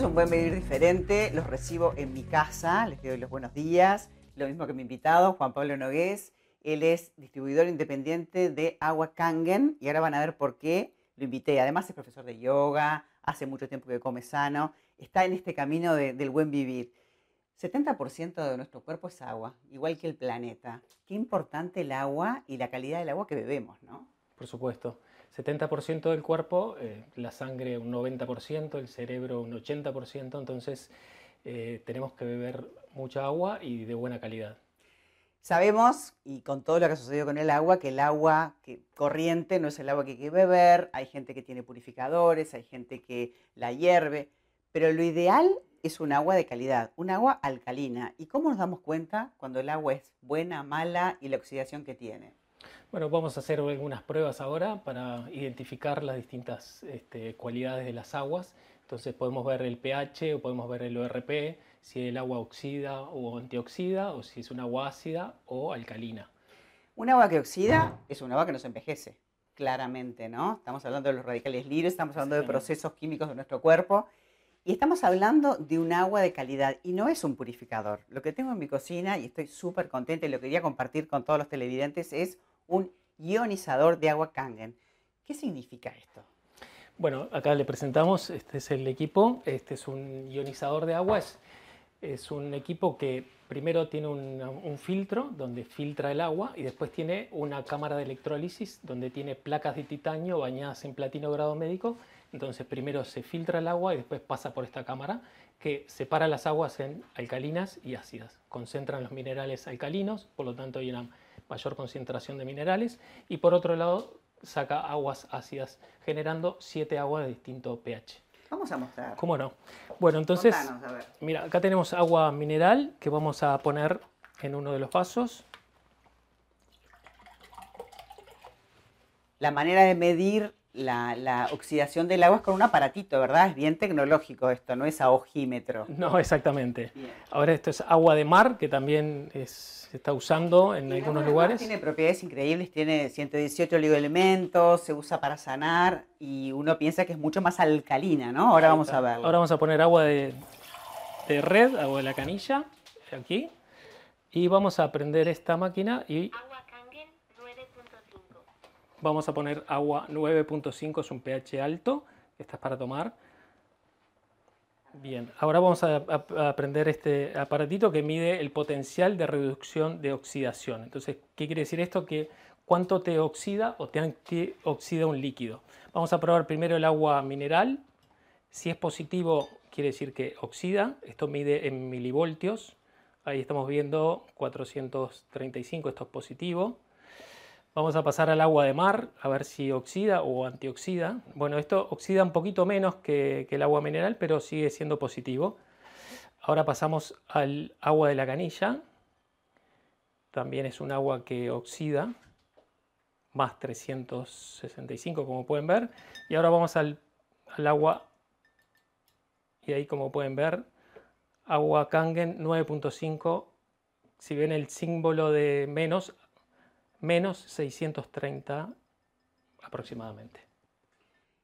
es un buen vivir diferente. Los recibo en mi casa, les doy los buenos días. Lo mismo que mi invitado, Juan Pablo Nogués. Él es distribuidor independiente de Agua Kangen y ahora van a ver por qué lo invité. Además es profesor de yoga, hace mucho tiempo que come sano, está en este camino del buen vivir. 70% de nuestro cuerpo es agua, igual que el planeta. Qué importante el agua y la calidad del agua que bebemos, ¿no? Por supuesto. 70% del cuerpo, eh, la sangre un 90%, el cerebro un 80%, entonces eh, tenemos que beber mucha agua y de buena calidad. Sabemos, y con todo lo que ha sucedido con el agua, que el agua que, corriente no es el agua que hay que beber, hay gente que tiene purificadores, hay gente que la hierve, pero lo ideal es un agua de calidad, un agua alcalina. ¿Y cómo nos damos cuenta cuando el agua es buena, mala y la oxidación que tiene? Bueno, vamos a hacer algunas pruebas ahora para identificar las distintas este, cualidades de las aguas. Entonces podemos ver el pH o podemos ver el ORP, si el agua oxida o antioxida o si es un agua ácida o alcalina. Un agua que oxida es un agua que nos envejece, claramente, ¿no? Estamos hablando de los radicales libres, estamos hablando de procesos químicos de nuestro cuerpo y estamos hablando de un agua de calidad y no es un purificador. Lo que tengo en mi cocina y estoy súper contenta y lo quería compartir con todos los televidentes es un ionizador de agua Kangen. ¿Qué significa esto? Bueno, acá le presentamos, este es el equipo, este es un ionizador de agua, es, un equipo que primero tiene un, filtro donde filtra el agua y después tiene una cámara de electrólisis donde tiene placas de titanio bañadas en platino grado médico. Entonces primero se filtra el agua y después pasa por esta cámara que separa las aguas en alcalinas y ácidas. Concentran los minerales alcalinos, por lo tanto hay una mayor concentración de minerales y por otro lado saca aguas ácidas generando siete aguas de distinto pH. Vamos a mostrar. ¿Cómo no? Bueno, entonces, mira, acá tenemos agua mineral que vamos a poner en uno de los vasos. La manera de medir la, oxidación del agua es con un aparatito, ¿verdad? Es bien tecnológico esto, no es a ojímetro. No, exactamente. Ahora esto es agua de mar, que también se está usando en algunos lugares. Tiene propiedades increíbles, tiene 118 oligoelementos, se usa para sanar y uno piensa que es mucho más alcalina, ¿no? Ahora vamos a verlo. Ahora vamos a poner agua de, de red, agua de la canilla, aquí. Y vamos a prender esta máquina y Vamos a poner agua 9.5, es un pH alto, esta es para tomar. Bien, ahora vamos a, aprender este aparatito que mide el potencial de reducción de oxidación. Entonces, ¿qué quiere decir esto? Que cuánto te oxida o te oxida un líquido. Vamos a probar primero el agua mineral. Si es positivo, quiere decir que oxida. Esto mide en milivoltios. Ahí estamos viendo 435, esto es positivo. Vamos a pasar al agua de mar, a ver si oxida o antioxida. Bueno, esto oxida un poquito menos que, el agua mineral, pero sigue siendo positivo. Ahora pasamos al agua de la canilla. También es un agua que oxida, más 365 como pueden ver. Y ahora vamos al, al agua, y ahí como pueden ver, agua Kangen 9.5. Si ven el símbolo de menos, menos 630 aproximadamente.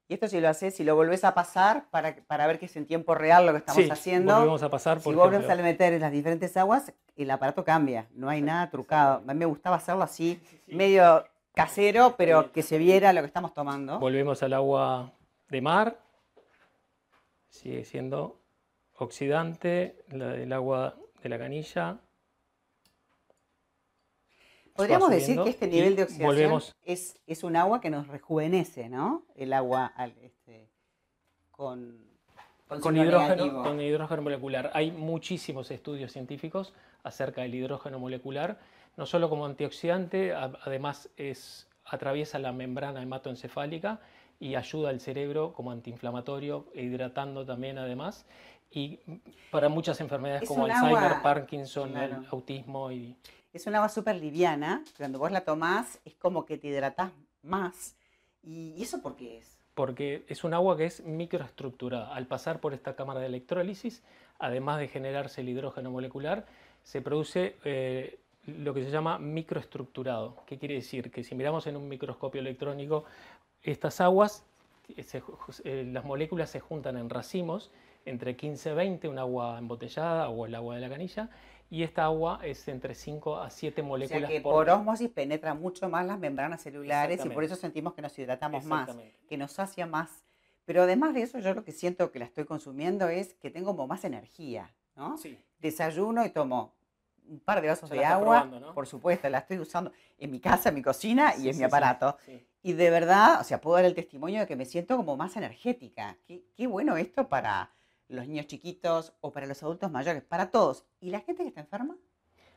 Y esto si lo haces, si lo volvés a pasar para, para ver que es en tiempo real lo que estamos haciendo. Volvemos a pasar Si vuelves a meter en las diferentes aguas, el aparato cambia, no hay nada trucado. A mí me gustaba hacerlo así, medio casero, pero que se viera lo que estamos tomando. Volvemos al agua de mar, sigue siendo oxidante, el agua de la canilla, Podríamos decir que este nivel de oxidación es, es, un agua que nos rejuvenece, ¿no? El agua este, con, con, hidrógeno, con hidrógeno molecular. Hay muchísimos estudios científicos acerca del hidrógeno molecular, no solo como antioxidante, además es, atraviesa la membrana hematoencefálica y ayuda al cerebro como antiinflamatorio e hidratando también además. Y para muchas enfermedades como Alzheimer, Parkinson, el autismo y es un agua súper liviana, cuando vos la tomás es como que te hidratás más. ¿Y eso por qué es? Porque es un agua que es microestructurada. Al pasar por esta cámara de electrólisis, además de generarse el hidrógeno molecular, se produce eh, lo que se llama microestructurado. ¿Qué quiere decir? Que si miramos en un microscopio electrónico, estas aguas, eh, las moléculas se juntan en racimos entre 15 y 20, un agua embotellada o el agua de la canilla, y esta agua es entre 5 a 7 moléculas o sea que por, por osmosis penetra mucho más las membranas celulares y por eso sentimos que nos hidratamos más, que nos sacia más. Pero además de eso, yo lo que siento que la estoy consumiendo es que tengo como más energía, ¿no? Sí. Desayuno y tomo un par de vasos de agua, por supuesto, la estoy usando en mi casa, en mi cocina y en mi aparato. Y de verdad, o sea, puedo dar el testimonio de que me siento como más energética. Qué, qué bueno esto para los niños chiquitos o para los adultos mayores, para todos. ¿Y la gente que está enferma?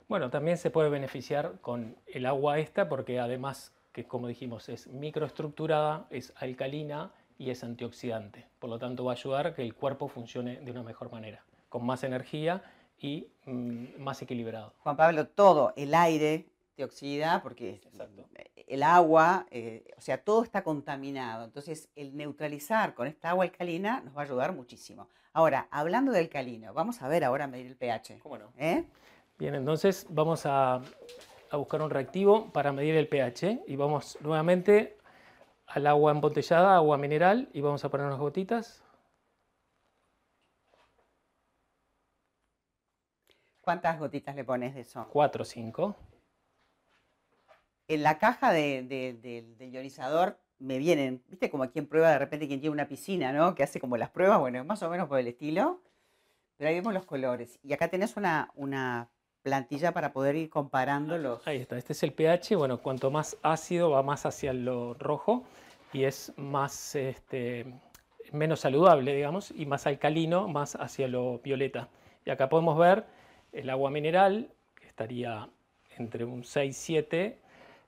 Bueno, también se puede beneficiar con el agua esta porque además, que como dijimos, es microestructurada, es alcalina y es antioxidante. Por lo tanto, va a ayudar a que el cuerpo funcione de una mejor manera, con más energía y mm, más equilibrado. Juan Pablo, todo, el aire te oxida porque el agua, eh, o sea, todo está contaminado. Entonces, el neutralizar con esta agua alcalina nos va a ayudar muchísimo. Ahora, hablando de alcalino, vamos a ver ahora medir el pH. ¿Cómo no? ¿Eh? Bien, entonces vamos a, a buscar un reactivo para medir el pH y vamos nuevamente al agua embotellada, agua mineral, y vamos a poner unas gotitas. ¿Cuántas gotitas le pones de eso? Cuatro o cinco. En la caja del ionizador me vienen, viste como quien prueba de repente quien tiene una piscina, ¿no? Que hace como las pruebas, bueno, más o menos por el estilo. Pero ahí vemos los colores. Y acá tenés una, una plantilla para poder ir comparando los... Ahí está, este es el pH, bueno, cuanto más ácido va más hacia lo rojo y es más, este, menos saludable, digamos, y más alcalino, más hacia lo violeta. Y acá podemos ver el agua mineral, que estaría entre un 6-7,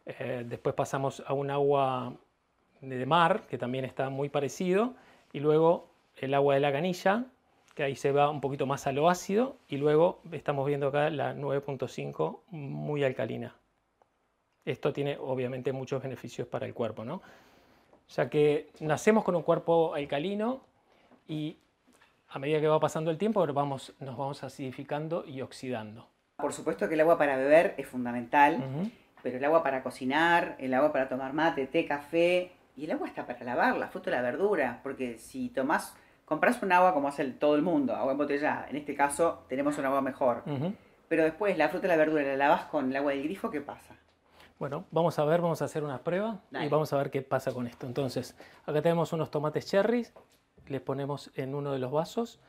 eh, después pasamos a un agua de mar, que también está muy parecido, y luego el agua de la canilla, que ahí se va un poquito más a lo ácido, y luego estamos viendo acá la 9.5 muy alcalina. Esto tiene obviamente muchos beneficios para el cuerpo, ¿no? Ya que nacemos con un cuerpo alcalino y a medida que va pasando el tiempo vamos, nos vamos acidificando y oxidando. Por supuesto que el agua para beber es fundamental, pero el agua para cocinar, el agua para tomar mate, té, café, y el agua está para lavar la fruta la verdura, porque si tomás, compras un agua como hace todo el mundo, agua embotellada, en este caso tenemos un agua mejor, pero después la fruta la verdura la lavas con el agua del grifo, ¿qué pasa? Bueno, vamos a ver, vamos a hacer una prueba y vamos a ver qué pasa con esto. Entonces, acá tenemos unos tomates cherries, les ponemos en uno de los vasos,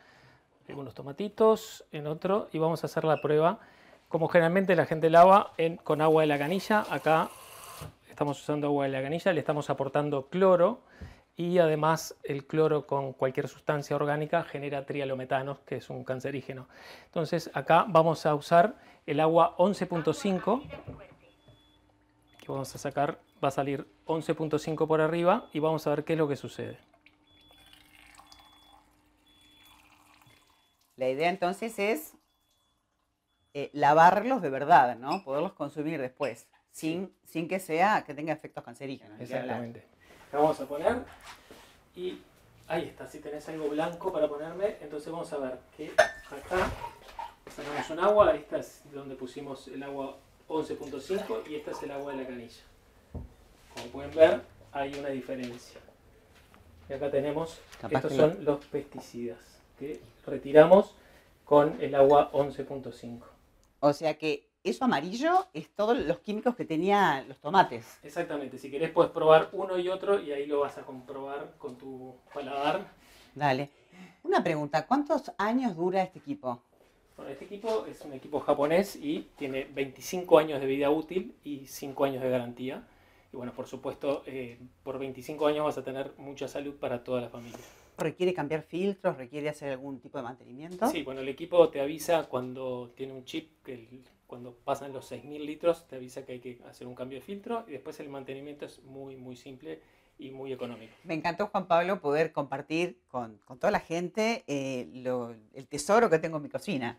algunos tomatitos en otro y vamos a hacer la prueba como generalmente la gente lava con agua de la canilla. Acá estamos usando agua de la canilla, le estamos aportando cloro y además el cloro con cualquier sustancia orgánica genera trialometanos, que es un cancerígeno. Entonces acá vamos a usar el agua 11.5, que vamos a sacar, va a salir 11.5 por arriba y vamos a ver qué es lo que sucede. La idea entonces es eh, lavarlos de verdad, ¿no? Poderlos consumir después sin, sin que sea que tenga efectos cancerígenos. Exactamente. vamos a poner y ahí está, si tenés algo blanco para ponerme, entonces vamos a ver que acá sacamos un agua, esta es donde pusimos el agua 11.5 y esta es el agua de la canilla. Como pueden ver, hay una diferencia. Y acá tenemos, estos son los pesticidas que retiramos con el agua 11.5. O sea que eso amarillo es todos los químicos que tenía los tomates. Exactamente, si querés puedes probar uno y otro y ahí lo vas a comprobar con tu paladar. Dale. Una pregunta, ¿cuántos años dura este equipo? Bueno, este equipo es un equipo japonés y tiene 25 años de vida útil y 5 años de garantía. Y bueno, por supuesto, eh, por 25 años vas a tener mucha salud para toda la familia. ¿Requiere cambiar filtros? ¿Requiere hacer algún tipo de mantenimiento? Sí, bueno, el equipo te avisa cuando tiene un chip que cuando pasan los 6.000 litros te avisa que hay que hacer un cambio de filtro y después el mantenimiento es muy, muy simple y muy económico. Me encantó, Juan Pablo, poder compartir con, toda la gente eh, el tesoro que tengo en mi cocina.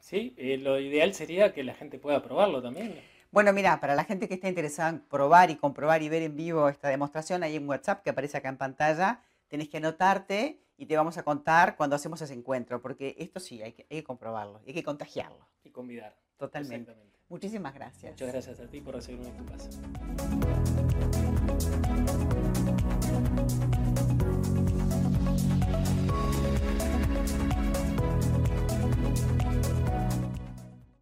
Sí, eh, lo ideal sería que la gente pueda probarlo también. Bueno, mira, para la gente que está interesada en probar y comprobar y ver en vivo esta demostración, hay un WhatsApp que aparece acá en pantalla, tenés que anotarte y te vamos a contar cuando hacemos ese encuentro, porque esto sí, hay que, hay que comprobarlo, hay que contagiarlo. Y convidar. Totalmente. Muchísimas gracias. Muchas gracias a ti por recibirme en tu casa.